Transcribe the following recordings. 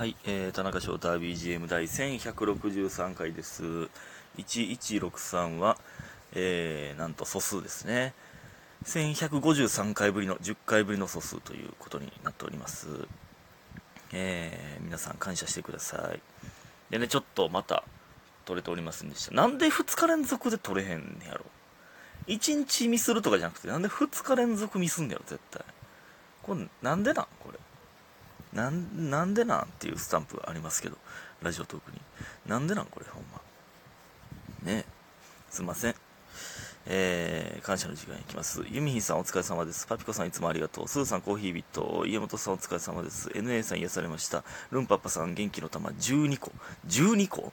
はい、えー、田中翔太 BGM 第1163回です。1163は、えー、なんと素数ですね。1153回ぶりの10回ぶりの素数ということになっております。えー、皆さん感謝してください。でね、ちょっとまた撮れておりませんでした。なんで2日連続で撮れへんねやろ。1日ミスるとかじゃなくて、なんで2日連続ミスんねやろ、絶対。これ、なんでなんこれ。なん、なんでなんっていうスタンプありますけど、ラジオトークに。なんでなんこれ、ほんま。ねえ。すいません。えー、感謝の時間いきます。ユミヒさんお疲れ様です。パピコさんいつもありがとう。スーさんコーヒービット。家元さんお疲れ様です。NA さん癒されました。ルンパッパさん元気の玉12個。12個？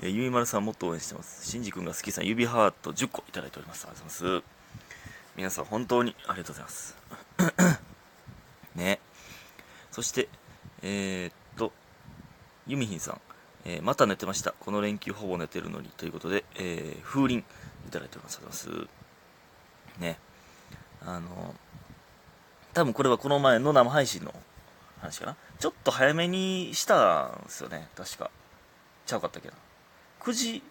えー、ゆいまるさんもっと応援してます。シンジ君が好きさん指ハート10個いただいております。ありがとうございます。皆さん本当にありがとうございます。ねそして、えー、っと、ユミヒンさん、えーまた寝てました。この連休ほぼ寝てるのに。ということで、えー風鈴いただいております。ありがとうございます。ね。あの、多分これはこの前の生配信の話かな。ちょっと早めにしたんですよね。確か。ちゃうかったっけな。9時、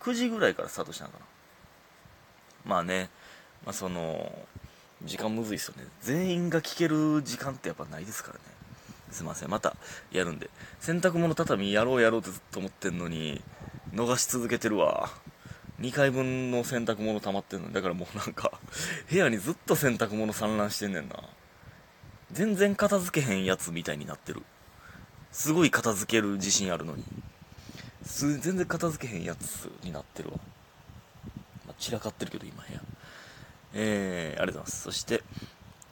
9時ぐらいからスタートしたのかな。まあね、まあその、時間むずいっすよね。全員が聞ける時間ってやっぱないですからね。すいません。またやるんで。洗濯物畳やろうやろうってずっと思ってんのに、逃し続けてるわ。2回分の洗濯物溜まってんのに。だからもうなんか、部屋にずっと洗濯物散乱してんねんな。全然片付けへんやつみたいになってる。すごい片付ける自信あるのに。す全然片付けへんやつになってるわ。まあ、散らかってるけど今部屋。えー、ありがとうございます。そして、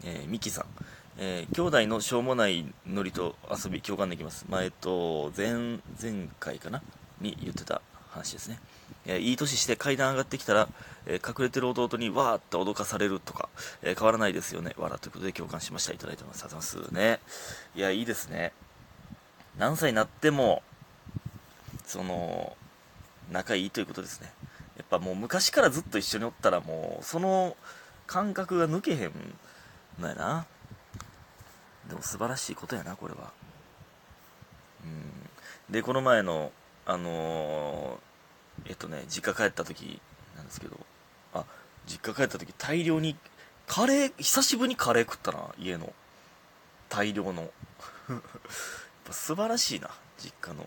えー、ミキさん。えー、兄弟のしょうもないノリと遊び共感できます。まあ、えっと、前、前回かな？に言ってた話ですね。えーいい年して階段上がってきたら、えー隠れてる弟にわーって脅かされるとか、えー変わらないですよね。わらということで共感しました。いただいてます。ありがとうございますね。いや、いいですね。何歳になっても、その、仲いいということですね。やっぱもう昔からずっと一緒におったらもう、その感覚が抜けへんのやな。でも素晴らしいことやな、これは。うん。で、この前の、あのーえっとね、実家帰った時なんですけど、あ、実家帰った時大量に、カレー、久しぶりにカレー食ったな、家の。大量の。やっぱ素晴らしいな、実家の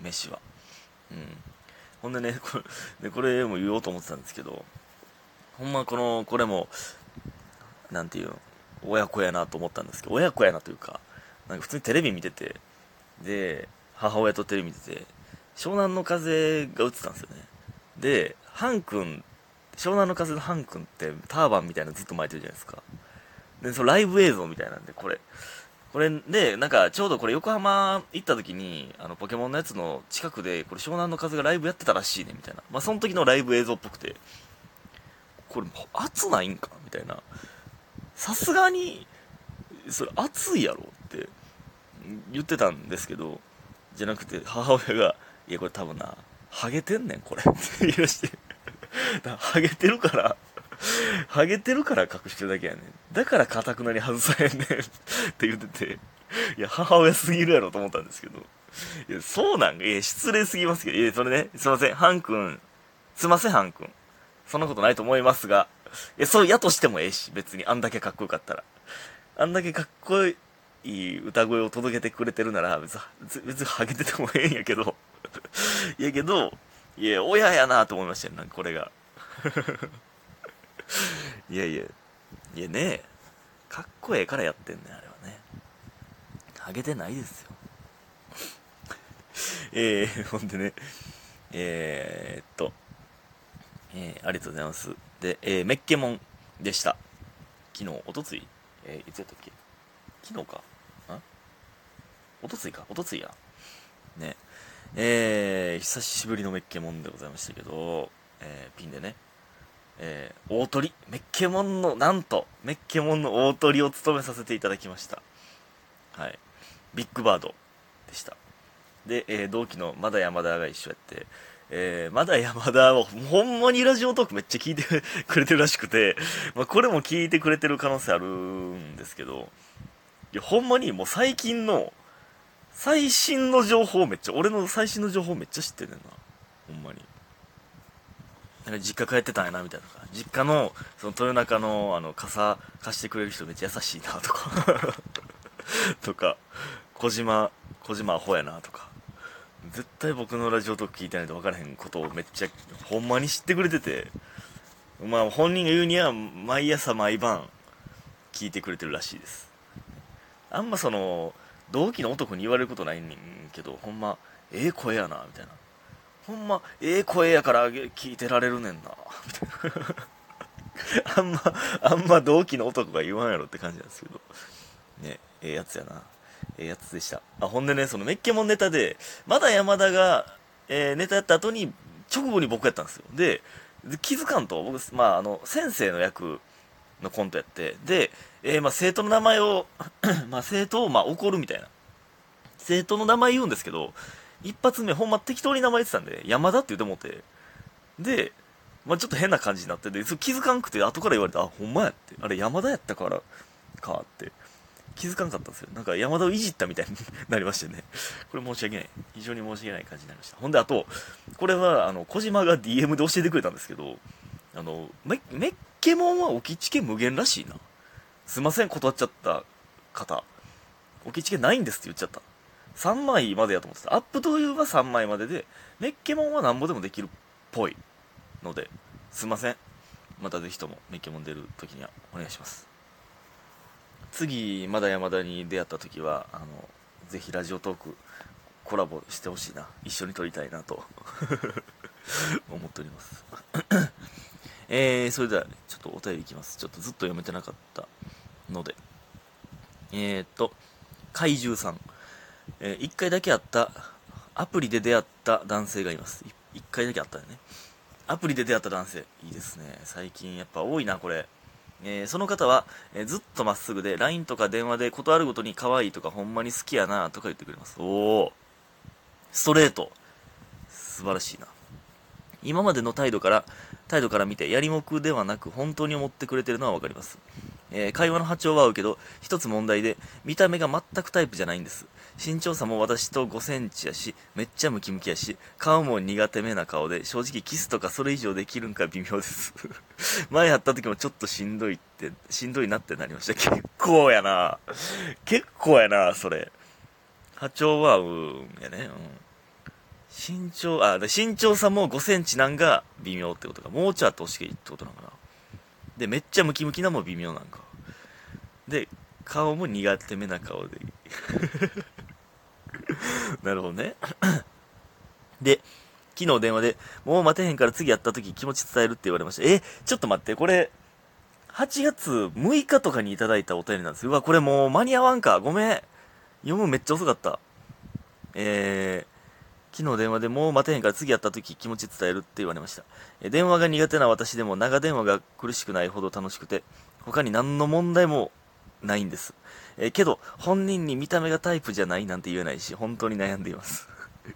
飯は。うん。ほんでね、これ、これも言おうと思ってたんですけど、ほんまこの、これも、なんていうの、親子やなと思ったんですけど、親子やなというか、なんか普通にテレビ見てて、で、母親とテレビ見てて、湘南の風が映ってたんですよね。で、ハン君、湘南の風のハン君ってターバンみたいなのずっと巻いてるじゃないですか。で、そのライブ映像みたいなんで、これ、これで、なんかちょうどこれ横浜行った時に、あの、ポケモンのやつの近くで、これ湘南の風がライブやってたらしいね、みたいな。まあ、その時のライブ映像っぽくて、これ、熱ないんかみたいな。さすがに、それ熱いやろって言ってたんですけど、じゃなくて母親が、いやこれ多分な、ハゲてんねんこれって言い出して。ハゲてるから、ハゲてるから隠してるだけやねん。だから固くなり外さへんねんって言ってて、いや母親すぎるやろと思ったんですけど、いやそうなん？か、いや失礼すぎますけど、いやそれね、すいません、ハン君、すいませんハン君。そんなことないと思いますが、いや、そうやとしてもええし、別にあんだけかっこよかったら。あんだけかっこいい歌声を届けてくれてるなら、別に、別にハゲててもええんやけど、いやけど、いや、親やなと思いましたよ、なんかこれが。いやいや、いやねかっこええからやってんねん、あれはね。ハゲてないですよ。えー、ほんでね、えー、っと、えー、ありがとうございます。で、えー、メッケモンでした。昨日、おとついえーいつやったっけ？昨日かんおとついかおとついや。ね。えー、久しぶりのメッケモンでございましたけど、えー、ピンでね、えー、大鳥、メッケモンの、なんと、メッケモンの大鳥を務めさせていただきました。はい。ビッグバードでした。で、えー同期のまだ山田が一緒やって、えーまだ山田はほんまにラジオトークめっちゃ聞いてくれてるらしくて、まあ、これも聞いてくれてる可能性あるんですけど、いや、ほんまにもう最近の、最新の情報めっちゃ、俺の最新の情報めっちゃ知ってんねんな。ほんまに。なんか実家帰ってたんやな、みたいな。実家の、その豊中の、あの、傘貸してくれる人めっちゃ優しいな、とか。とか、小島、小島アホやな、とか。絶対僕のラジオトーク聞いてないと分からへんことをめっちゃ、ほんまに知ってくれてて、まあ本人が言うには、毎朝毎晩、聞いてくれてるらしいです。あんまその、同期の男に言われることないねんけど、ほんま、ええ声やな、みたいな。ほんま、ええ声やから聞いてられるねんな、あんま、あんま同期の男が言わんやろって感じなんですけど。ね、ええやつやな。ええやつでした。あ、ほんでね、そのメッケモンネタで、まだ山田が、えー、ネタやった後に、直後に僕やったんですよ。で、気づかんと、僕、まあ、あの、先生の役のコントやって、で、えー、まあ、生徒の名前を まあ、生徒を、まあ、怒るみたいな。生徒の名前言うんですけど、一発目ほんま適当に名前言ってたんで、山田って言ってもって、で、まあ、ちょっと変な感じになってて、それ気づかんくて、後から言われて、あ、ほんまやって。あれ山田やったから、かって。気づかんかったんですよ。なんか山田をいじったみたいに なりましてね。これ申し訳ない。非常に申し訳ない感じになりました。ほんで、あと、これは、あの、小島が DM で教えてくれたんですけど、あの、メメッケモンは置きチケ無限らしいな。すいません、断っちゃった方。置きチケないんですって言っちゃった。3枚までやと思ってた。アップというは3枚までで、メッケモンはなんぼでもできるっぽいので、すいません。またぜひともメッケモン出る時にはお願いします。次、まだ山田に出会った時は、あの、ぜひラジオトークコラボしてほしいな。一緒に撮りたいなと 思っておりますえー、それでは、ちょっとお便りいきます。ちょっとずっと読めてなかったので。えー、っと、怪獣さん。えー、1回だけあった、アプリで出会った男性がいます。1回だけあったよね。アプリで出会った男性。いいですね。最近やっぱ多いな、これ。えー、その方は、えー、ずっとまっすぐで、LINE とか電話で断るごとに可愛いとかほんまに好きやなとか言ってくれます。おー。ストレート。素晴らしいな。今までの態度から、態度から見て、やりもくではなく、本当に思ってくれてるのはわかります。えー、会話の波長は合うけど、一つ問題で、見た目が全くタイプじゃないんです。身長差も私と5センチやし、めっちゃムキムキやし、顔も苦手めな顔で、正直キスとかそれ以上できるんか微妙です。前会った時もちょっとしんどいって、しんどいなってなりました。結構やな結構やなそれ。波長は合うんやね。うん。身長、あ、身長差も5センチなんが微妙ってことか。もうちょっと押しいってことなのかな。で、めっちゃムキムキなも微妙なんか。で、顔も苦手めな顔で。なるほどね。で、昨日電話で、もう待てへんから次やった時気持ち伝えるって言われました。え、ちょっと待って、これ、8月6日とかにいただいたお便りなんですうわ、これもう間に合わんか。ごめん。読むめっちゃ遅かった。えー、昨日電話でもう待てへんから次やった時気持ち伝えるって言われました。え電話が苦手な私でも長電話が苦しくないほど楽しくて、他に何の問題もないんです。えけど、本人に見た目がタイプじゃないなんて言えないし、本当に悩んでいます。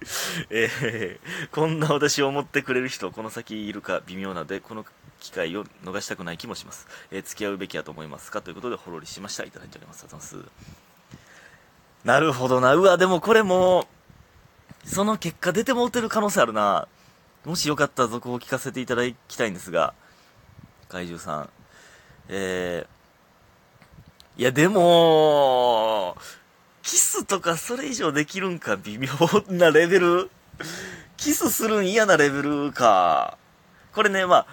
えー、こんな私を思ってくれる人、この先いるか微妙なので、この機会を逃したくない気もします。えー、付き合うべきやと思いますか？ということで、ほろりしました。いただいております。ありがとうございます。なるほどな。うわ、でもこれもその結果出てもうてる可能性あるな。もしよかったら続報を聞かせていただきたいんですが、怪獣さん。えー、いやでも、キスとかそれ以上できるんか微妙なレベルキスするん嫌なレベルか。これね、まあ、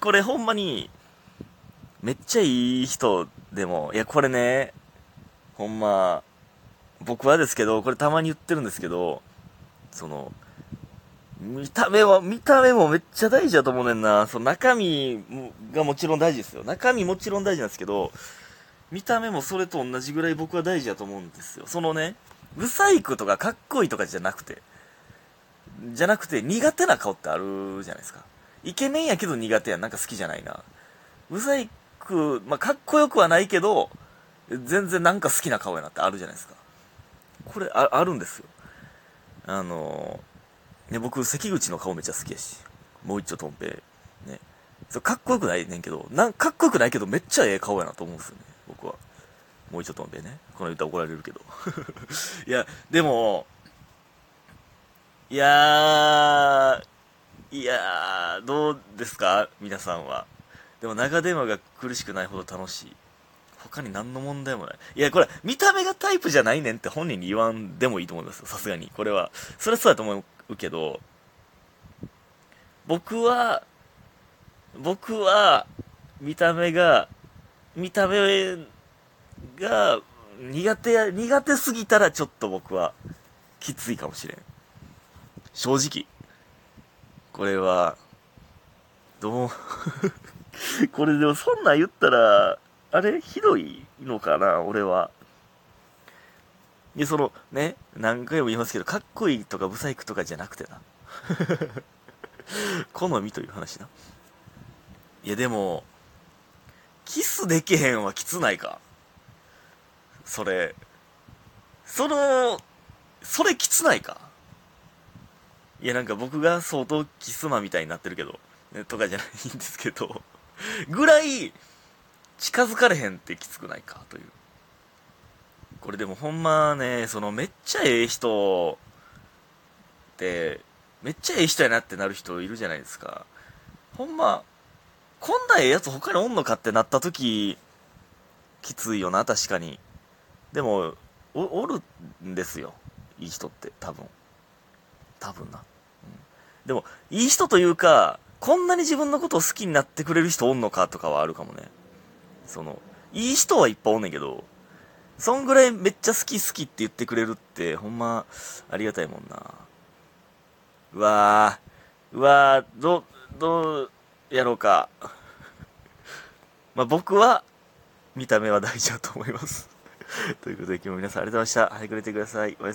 これほんまに、めっちゃいい人でも、いやこれね、ほんま、僕はですけど、これたまに言ってるんですけど、その、見た目は、見た目もめっちゃ大事だと思うねんな。その中身がもちろん大事ですよ。中身もちろん大事なんですけど、見た目もそれと同じぐらい僕は大事だと思うんですよ。そのね、ブサイクとかかっこいいとかじゃなくて、じゃなくて苦手な顔ってあるじゃないですか。イケメンやけど苦手やん。なんか好きじゃないな。ブサイク、まあ、かっこよくはないけど、全然なんか好きな顔やなってあるじゃないですか。これあ、あるんですよ。あのね、僕、関口の顔めっちゃ好きやし、もう一丁とんぺい、ね。そかっこよくないねんけど、なんかっこよくないけど、めっちゃええ顔やなと思うんですよね、僕は。もうちょっと飲んでね。この歌怒られるけど。いや、でも、いやー、いやー、どうですか？皆さんは。でも長電話が苦しくないほど楽しい。他に何の問題もない。いや、これ、見た目がタイプじゃないねんって本人に言わんでもいいと思いますよ。さすがに。これは。それはそうだと思うけど、僕は、僕は、見た目が、見た目が苦手や、苦手すぎたらちょっと僕はきついかもしれん。正直。これは、どう これでもそんなん言ったら、あれひどいのかな俺は。いや、その、ね、何回も言いますけど、かっこいいとかブサイクとかじゃなくてな。好みという話な。いや、でも、キスできへんはきつないか。それ、その、それきつないか。いや、なんか僕が相当キスマみたいになってるけど、ね、とかじゃないんですけど、ぐらい、近づかれへんってきつくないかという。これでもほんまね、そのめっちゃええ人って、めっちゃええ人やなってなる人いるじゃないですか。ほんま、こんなええやつ他におんのかってなった時、きついよな、確かに。でも、お、るんですよ。いい人って、多分。多分な。うん、でも、いい人というか、こんなに自分のことを好きになってくれる人おんのかとかはあるかもね。その、いい人はいっぱいおんねんけど、そんぐらいめっちゃ好き好きって言ってくれるって、ほんま、ありがたいもんな。うわー、うわー、ど、どう、やろうか。まあ僕は、見た目は大事だと思います。ということで今日も皆さんありがとうございました。はい、くれてください。おやすみ